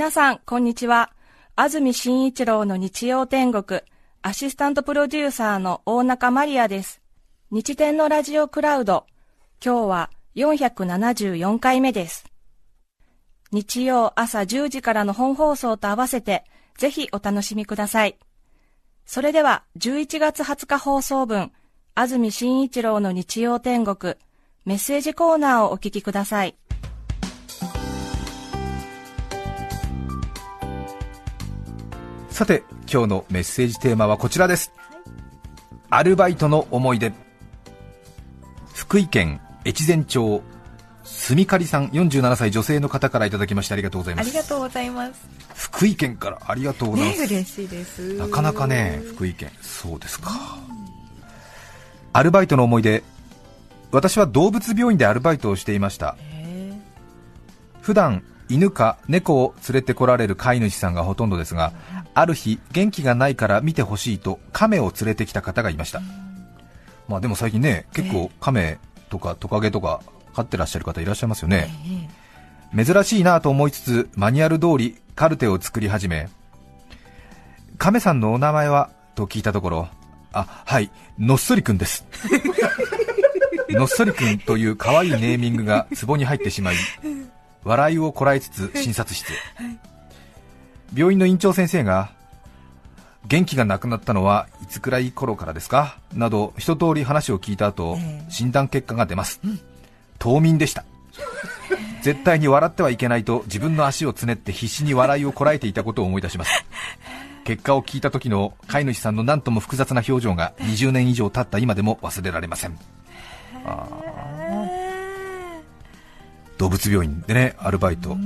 皆さん、こんにちは。安住紳一郎の日曜天国、アシスタントプロデューサーの大中マリアです。日天のラジオクラウド、今日は474回目です。日曜朝10時からの本放送と合わせて、ぜひお楽しみください。それでは、11月20日放送分、安住紳一郎の日曜天国、メッセージコーナーをお聞きください。さて今日のメッセージテーマはこちらです、アルバイトの思い出。福井県越前町住刈さん47歳女性の方からいただきましてありがとうございます。ありがとうございます。福井県からありがとうございます、ね、嬉しいです。なかなかね福井県そうですか。アルバイトの思い出。私は動物病院でアルバイトをしていました。普段犬か猫を連れてこられる飼い主さんがほとんどですがある日元気がないから見てほしいと亀を連れてきた方がいました、まあ、でも最近ね結構亀とかトカゲとか飼ってらっしゃる方いらっしゃいますよね、珍しいなと思いつつマニュアル通りカルテを作り始め亀さんのお名前は？と聞いたところあはいのっそりくんです。のっそりくんという可愛いネーミングが壺に入ってしまい笑いをこらえつつ診察室へ、病院の院長先生が元気がなくなったのはいつくらい頃からですか？など一通り話を聞いた後、診断結果が出ます、うん、冬眠でした。絶対に笑ってはいけないと自分の足をつねって必死に笑いをこらえていたことを思い出します。結果を聞いた時の飼い主さんの何とも複雑な表情が20年以上経った今でも忘れられません動物病院でねアルバイト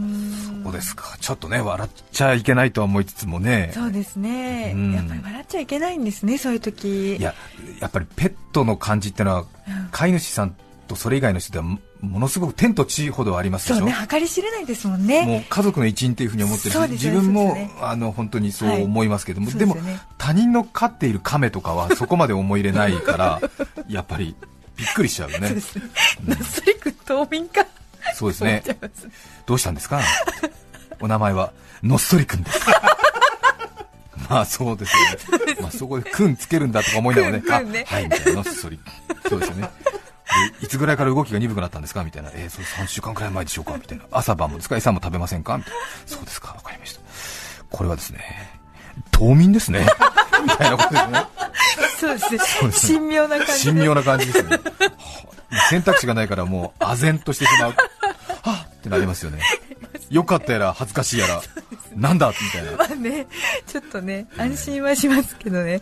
そうですか。ちょっとね笑っちゃいけないとは思いつつもね。そうですね、やっぱり笑っちゃいけないんですねそういう時。いややっぱりペットの感じってのは、飼い主さんとそれ以外の人ではものすごく天と地ほどありますでしょ。そうね計り知れないですもんね。もう家族の一員っていうふうに思ってるし、自分も、ね、あの本当にそう思いますけども、はい、でも、ね、他人の飼っている亀とかはそこまで思い入れないからやっぱりびっくりしちゃうよね。そうですね。ナスリク冬眠か。そうですね。どうしたんですか？お名前は、のっそりくんです。まあそうですよね。まあそこでくんつけるんだとか思いながらね。くんねはい、みたいな、のっそり。そうですよね。いつぐらいから動きが鈍くなったんですか？みたいな、えー、それ3週間くらい前でしょうか？みたいな、朝晩も使いさんも食べませんか？みたいな、そうですか、わかりました。これはですね、冬眠ですね。みたいなことですね。そうですね。神妙な感じ。神妙な感じですね。選択肢がないからもう唖然としてしまう。はっってなりますよね。よかったやら恥ずかしいやら、なんだ？みたいな。まあね、ちょっとね、安心はしますけどね。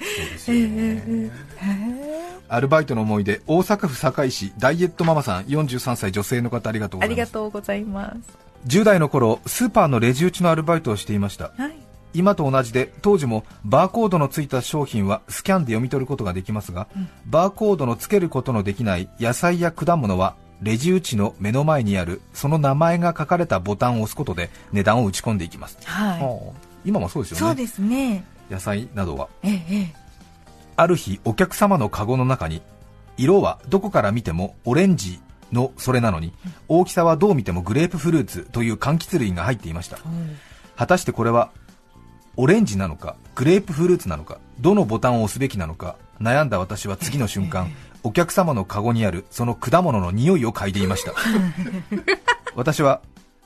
アルバイトの思い出、大阪府堺市ダイエットママさん、43歳女性の方ありがとうございます。ありがとうございます。10代の頃、スーパーのレジ打ちのアルバイトをしていました。はい今と同じで当時もバーコードのついた商品はスキャンで読み取ることができますが、うん、バーコードのつけることのできない野菜や果物はレジ打ちの目の前にあるその名前が書かれたボタンを押すことで値段を打ち込んでいきます、はい、今もそうですよね。そうですね。野菜などは、ええ、ある日お客様のカゴの中に色はどこから見てもオレンジのそれなのに、大きさはどう見てもグレープフルーツという柑橘類が入っていました、果たしてこれはオレンジなのかグレープフルーツなのかどのボタンを押すべきなのか悩んだ私は次の瞬間お客様のカゴにあるその果物の匂いを嗅いでいました。私は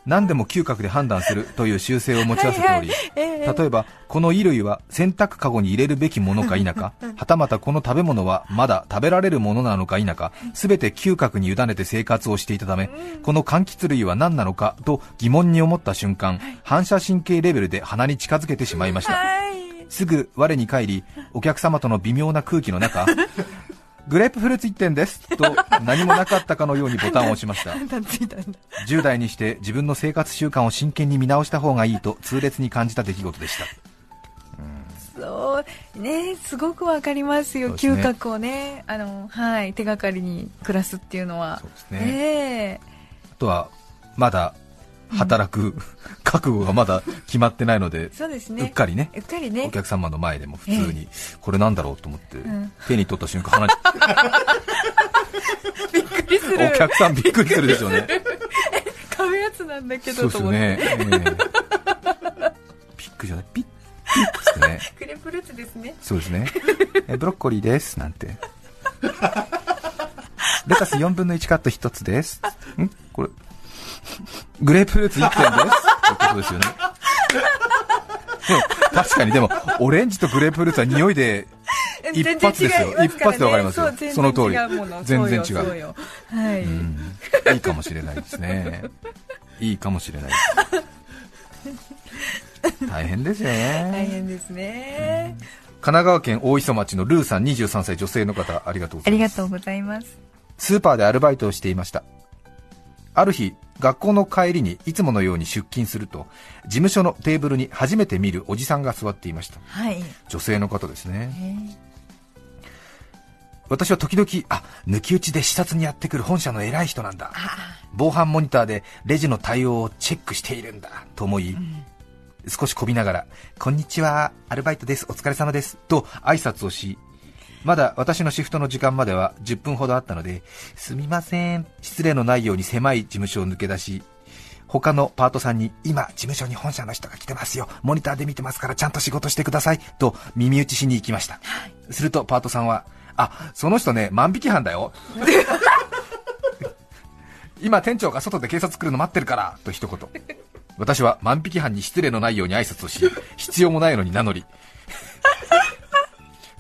何でも嗅覚で判断するという習性を持ち合わせており、例えばこの衣類は洗濯かごに入れるべきものか否か、はたまたこの食べ物はまだ食べられるものなのか否か、すべて嗅覚に委ねて生活をしていたため、この柑橘類は何なのかと疑問に思った瞬間、反射神経レベルで鼻に近づけてしまい。ました。すぐ我に返り、お客様との微妙な空気の中、グレープフルーツ1点です。と何もなかったかのようにボタンを押しました。10代にして自分の生活習慣を真剣に見直した方がいいと痛烈に感じた出来事でした。そうねすごくわかりますよ、すね、嗅覚をね。あの、はい、手がかりに暮らすっていうのは。そうですね、え。ー、あとはまだ働く、覚悟がまだ決まってないので、そうですね、うっかりね、うっかりね。お客様の前でも普通に、これなんだろうと思って、手に取った瞬間、鼻に びっくりする、お客さんびっくりするでしょうね。買うやつなんだけどと思って。そうですね、えーくりじゃない？ピッピッつってね。グレープフルーツですね。そうですね。えブロッコリーです。なんて。レタス4分の1カット1つですグレープフルーツ1点です。ってことですよね。でも確かにでもオレンジとグレープフルーツは匂いで一発ですよ、一発でわかりますよ。その。通り。全然違う。はい、うん、いいかもしれないですね。いいかもしれない大変ですよね。大変ですね、うん神奈川県大磯町のルーさん23歳女性の方ありがとうございます。ありがとうございます。スーパーでアルバイトをしていましたある日学校の帰りにいつものように出勤すると事務所のテーブルに初めて見るおじさんが座っていました、はい、女性の方ですね。私は時々あ抜き打ちで視察にやってくる本社の偉い人なんだ。防犯モニターでレジの対応をチェックしているんだと思い、うん。少しこびながら、こんにちは、アルバイトです、お疲れ様です、と挨拶をし、まだ私のシフトの時間までは10分ほどあったので、すみません、失礼のないように狭い事務所を抜け出し、他のパートさんに、今、事務所に本社の人が来てますよ、モニターで見てますからちゃんと仕事してください、と耳打ちしに行きました。するとパートさんは、あ、その人ね、万引き犯だよ。今店長が外で警察来るの待ってるから、と一言。私は万引き犯に失礼のないように挨拶をし、必要もないのに名乗り、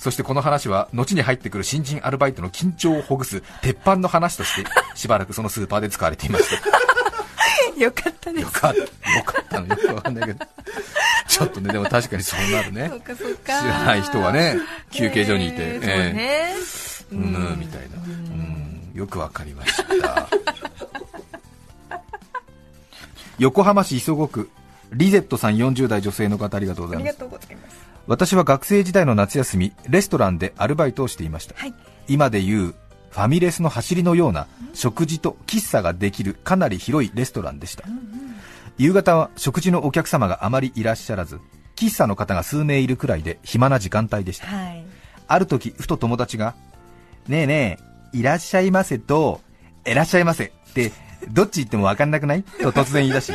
そしてこの話は後に入ってくる新人アルバイトの緊張をほぐす鉄板の話として しばらくそのスーパーで使われていました。よかったです。よかったよかった。のよくわかんないけどちょっとねでも確かにそうなるね。知らない人がね休憩所にいて、えー、えー、うん。みたいな。うん。よくわかりました。横浜市磯子区。リゼットさん40代女性の方ありがとうございます私は学生時代の夏休みレストランでアルバイトをしていました、はい、今でいうファミレスの走りのような食事と喫茶ができるかなり広いレストランでした、うんうん、夕方は食事のお客様があまりいらっしゃらず喫茶の方が数名いるくらいで暇な時間帯でした、はい、ある時ふと友達が「ねえねえいらっしゃいませ」と「いらっしゃいませ」ってどっち行っても分かんなくない？と突然言い出し、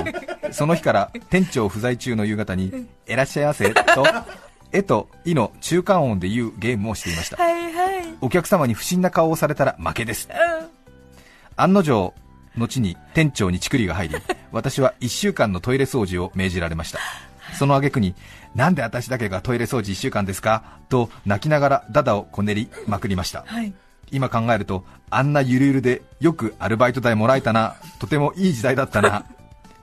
その日から店長不在中の夕方に、いらっしゃいませと、えといの中間音で言うゲームをしていました。はいはい、お客様に不審な顔をされたら負けです。うん、案の定、後に店長にチクリが入り、私は1週間のトイレ掃除を命じられました。その挙句に、なんで私だけがトイレ掃除1週間ですか？と泣きながらダダをこねりまくりました。はい今考えるとあんなゆるゆるでよくアルバイト代もらえたなとてもいい時代だったな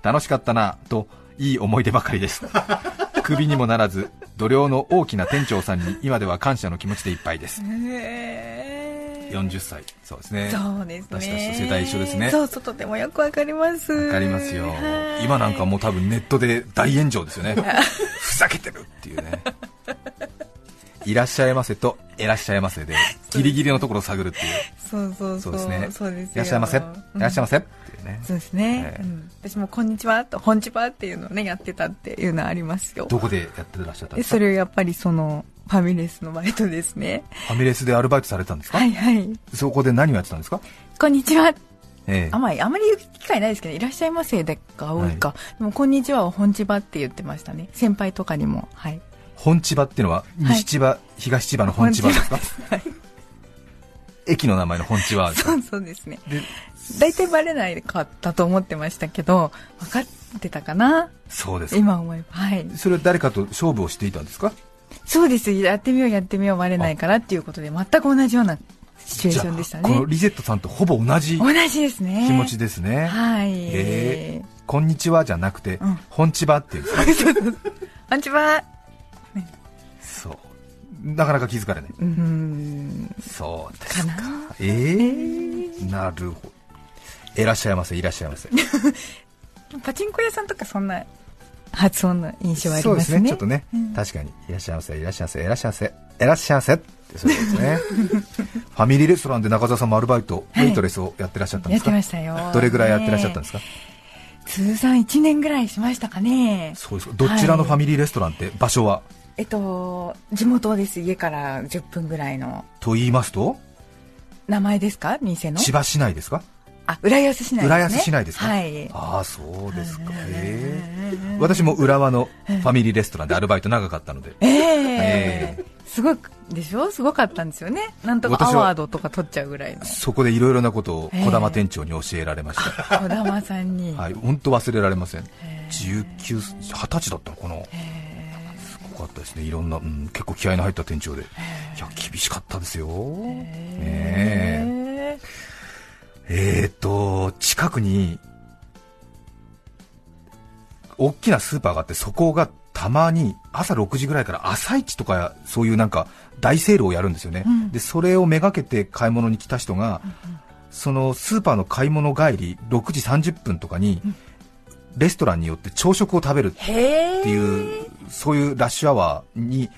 楽しかったなといい思い出ばかりです クビにもならず度量の大きな店長さんに今では感謝の気持ちでいっぱいです。40歳。そうですね。そうですね。私たちと世代一緒ですね。そうそうとてもよくわかります。わかりますよ。今なんかもう多分ネットで大炎上ですよね。ふざけてるっていうね。いらっしゃいませといらっしゃいませでギリギリのところを探るっていう。そうそうそう。ですね。そうですいらっしゃいませ、いらっしゃいませ。うね。そうですね、私もこんにちはと本日はっていうのをねやってたっていうのはありますよ。どこでやってらっしゃったんですか？それをやっぱりそのファミレスのバイトですね。ファミレスでアルバイトされたんですか？はいはい。そこで何をやってたんですか？こんにちは。ええ、あまりあまり言う機会ないですけどいらっしゃいませでが多いか、はい、でもこんにちはを本千葉って言ってましたね。先輩とかにもはい。本千葉っていうのは西千葉、はい、東千葉の本千葉ですか、はい、駅の名前の本千葉そうそうですね大体バレないかったと思ってましたけど分かってたかな？そうです今思えば。はい。それは誰かと勝負をしていたんですか？そうです。やってみようやってみようバレないからっていうことで全く同じようなシチュエーションでしたね。このリゼットさんとほぼ同じ同じですね。気持ちですね。はい。え。ー、こんにちはじゃなくて、うん、本千葉っていう。本千葉なかなか気づかれない。うん。そうですか。かええー、なるほど。いらっしゃいませ、いらっしゃいませ。パチンコ屋さんとかそんな発音の印象ありますね。そうですね、ちょっとね、うん、確かに。いらっしゃいませ、いらっしゃいませ、いらっしゃいませ、いらっしゃいませってそうですね。ファミリーレストランで中澤さんもアルバイト、ウェイトレスをやってらっしゃったんですか、やってましたよ。どれぐらいやってらっしゃったんですか、通算1年ぐらいしましたかね。そうですどちらのファミリーレストランって場所は、えっと、地元です、家から10分ぐらいの。と言いますと？名前ですか、店の？千葉市内ですか？あ浦安市内です、ね、浦安市内ですか、はい、ああそうですか。へえ私も浦和のファミリーレストランでアルバイト長かったので。ええー。すごいでしょ？すごかったんですよね。なんとかアワードとか取っちゃうぐらいの。そこでいろいろなことを児玉店長に教えられました。児玉さんに。はい。本当忘れられません。19、20歳だったのかな。すごかったですね。いろんな、うん、結構気合の入った店長で。いや厳しかったですよ。ねええー、っと近くに大きなスーパーがあってそこがたまに朝6時ぐらいから朝市とかそういうなんか大セールをやるんですよね、うん、でそれをめがけて買い物に来た人が、うんうん、そのスーパーの買い物帰り6時30分とかに、うん、レストランによって朝食を食べるっていうそういうラッシュアワーに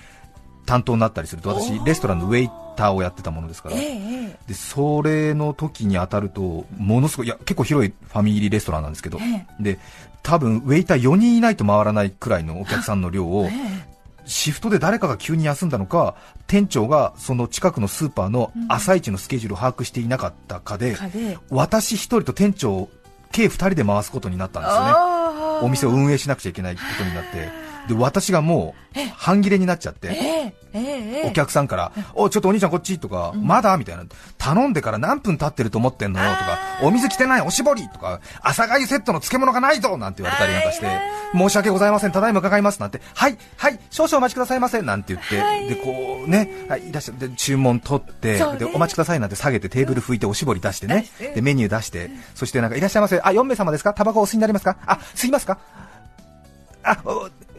担当になったりすると私レストランのウェイターをやってたものですから、でそれの時に当たるとものすごいいや結構広いファミリーレストランなんですけど、で多分ウェイター4人いないと回らないくらいのお客さんの量を、シフトで誰かが急に休んだのか、店長がその近くのスーパーの朝一のスケジュールを把握していなかったかで、私1人と店長、計2人で回すことになったんですよね、お店を運営しなくちゃいけないことになって。で私がもう半切れになっちゃって、お客さんから、おちょっとお兄ちゃんこっちとか、まだ？みたいな、頼んでから何分経ってると思ってんの？よとか、お水来てないおしぼりとか、朝粥セットの漬物がないぞなんて言われたりなんかして、申し訳ございません、ただいま伺いますなんて、はい、はい、少々お待ちくださいませなんて言って、でこうね、はい、いらっしゃで注文取って、でお待ちくださいなんて下げてテーブル拭いておしぼり出してね、でメニュー出して、そしてなんかいらっしゃいませ、あ4名様ですか、タバコお吸いになりますか、あ吸いますか。あ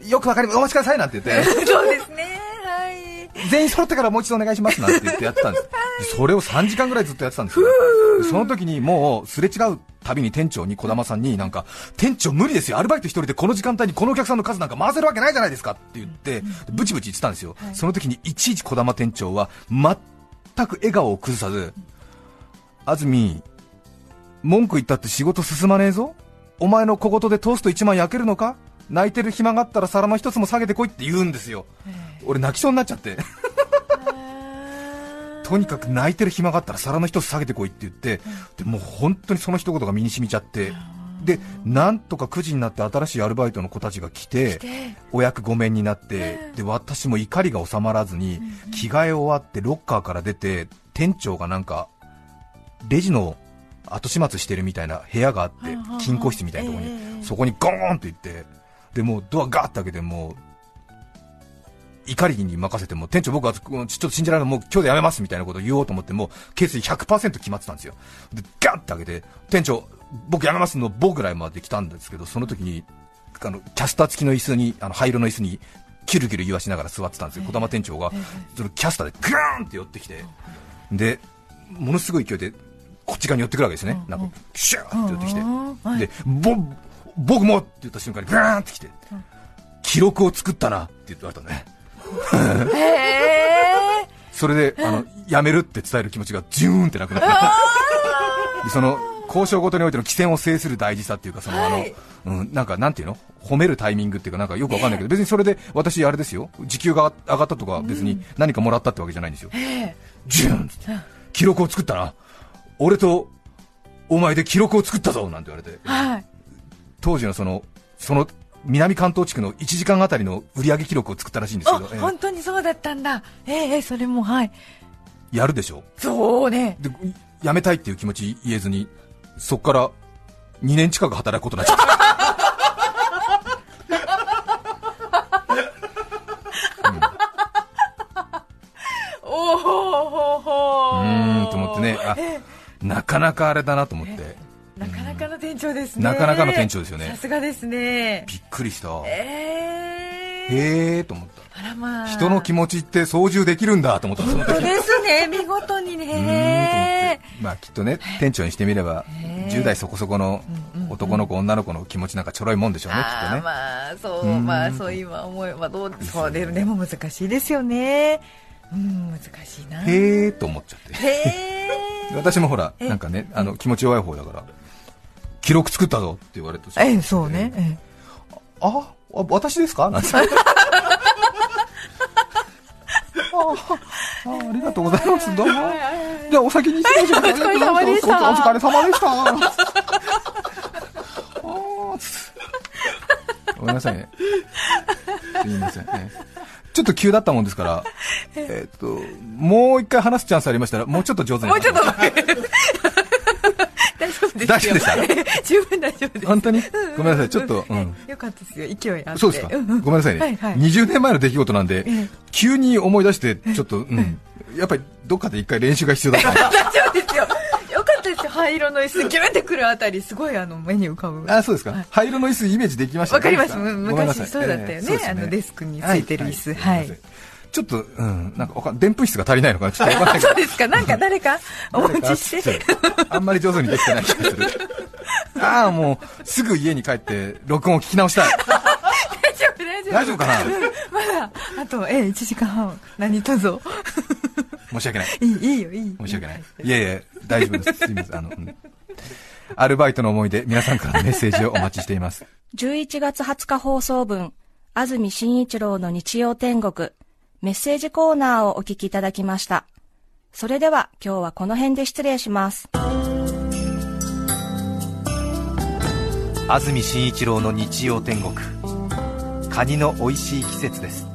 よくわかります、お待ちくださいなんて言って、そうですね、はい、全員揃ってからもう一度お願いしますなんて言ってやってたんです、はい、それを3時間ぐらいずっとやってたんですよ、その時にもうすれ違うたびに店長に児玉さんになんか店長無理ですよ、アルバイト一人でこの時間帯にこのお客さんの数なんか回せるわけないじゃないですかって言って、ブチブチ言ってたんですよ、その時にいちいち児玉店長は全く笑顔を崩さず、安住、文句言ったって仕事進まねえぞ、お前の小言でトースト1枚焼けるのか？泣いてる暇があったら皿の一つも下げてこいって言うんですよ、俺泣きそうになっちゃって。とにかく泣いてる暇があったら皿の一つ下げてこいって言って、でもう本当にその一言が身に染みちゃって、でなんとか9時になって新しいアルバイトの子たちが来て、お役御免になって、で私も怒りが収まらずに、着替え終わってロッカーから出て、店長がなんかレジの後始末してるみたいな部屋があって、金庫室みたいなところに、そこにゴーンと行って。でもドアガーッて開けても怒りに任せても店長僕はちょっと信じられないもう今日でやめますみたいなことを言おうと思っても決意100%決まってたんですよ。でガッて開けて店長僕やめますの棒ぐらいまで来たんですけどその時にあのキャスター付きの椅子にあの灰色の椅子にキュルキュル言わしながら座ってたんですよ。児玉店長がそのキャスターでグーンって寄ってきてでものすごい勢いでこっち側に寄ってくるわけですね。なんかシューって寄ってきて。でボン僕もって言った瞬間にブーンってきて、記録を作ったなって言われたね。それであのやめるって伝える気持ちがジューンってなくなってその交渉ごとにおいての規制を制する大事さっていうかその、あのうん、なんかなんていうの？褒めるタイミングっていうかなんかよくわかんないけど別にそれで私あれですよ。時給が上がったとか別に何かもらったってわけじゃないんですよ、ジューンって。記録を作ったな。俺とお前で記録を作ったぞなんて言われて、はい、当時のそのその南関東地区の1時間あたりの売上記録を作ったらしいんですけど、えー、本当にそうだったんだ、えー、それもはい。やるでしょ。そうね。で辞めたいっていう気持ち言えずにそこから2年近く働くことになっちゃった。お おうんと思ってね。あなかなかあれだなと思って、なかなかの店長ですね。なかなかの店長ですよね。さすがですね。びっくりした。えー、へえと思った。あらまあ。人の気持ちって操縦できるんだと思った本当ですね、見事にね。まあきっとね、店長にしてみれば、10代そこそこの男の子、女の子の気持ちなんかちょろいもんでしょうね、きっとね。まあ、そう、まあそう今思えばどう、そうででも難しいですよね。うん、難しいな。へえと思っちゃって。へえ。私もほら、なんかね、あの気持ち弱い方だから。記録作ったぞって言われてええ、そうね。ええ、あ、私ですか？なんて。ああありがとうございます。どうも。じゃあお先に失礼しますお疲れ様でしたお疲れ様でした。ごめんなさいね。すみません、ね、ちょっと急だったもんですから。えっともう一回話すチャンスありましたらもうちょっと上手にもうちょっと大丈夫ですよ。大丈夫でした？十分大丈夫です。本当に？ごめんなさい。ちょっとううん。んよかったですよ。勢いあって。そうですか、んんごめんなさいね、はいはい。20年前の出来事なんで、ええ。急に思い出して、ちょっと、うん、やっぱりどっかで一回練習が必要だった、大丈夫ですよ。よかったですよ。灰色の椅子、ギュンってくるあたり、すごいあの、目に浮かぶ。あそうですか、はい。灰色の椅子、イメージできましたわかります。昔そうだったよね。ええそうですあの、デスクについてる椅子。はい。ははいちょっと、うん、なんかわかん、でんぷん質が足りないのかな、ちょっとわかんないけど そうですか。なんか誰か お持ちして。あんまり上手にできてない気がする。ああ、もう、すぐ家に帰って、録音を聞き直したい。大丈夫、大丈夫。大丈夫かな？うんまだ、あと、ええ、1時間半、何とぞ。申し訳ない。いい、いいよ、いい。申し訳ない。いえいえ、大丈夫です。すみません。あの、うんアルバイトの思い出、皆さんからのメッセージをお待ちしています。11月20日放送分、安住紳一郎の日曜天国、メッセージコーナーをお聞きいただきました。それでは今日はこの辺で失礼します。安住紳一郎の日曜天国。カニの美味しい季節です。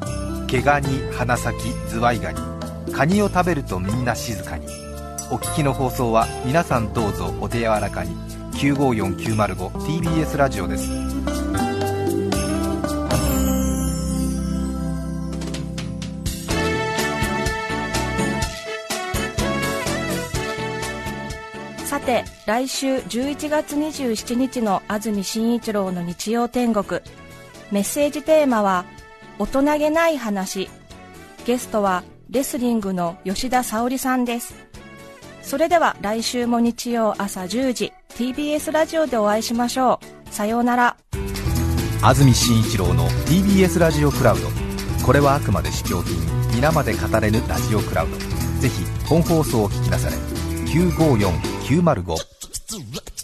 毛ガニ花咲ズワイガニ。カニを食べるとみんな静かに。お聞きの放送は皆さんどうぞお手柔らかに。954905TBS ラジオです。来週11月27日の安住紳一郎の日曜天国、メッセージテーマは、大人げない話。ゲストは、レスリングの吉田沙保里さんです。それでは来週も日曜朝10時、TBS ラジオでお会いしましょう。さようなら。安住紳一郎の TBS ラジオクラウドこれはあくまで試供品皆まで語れぬラジオクラウドぜひ本放送を聞きなされ954 905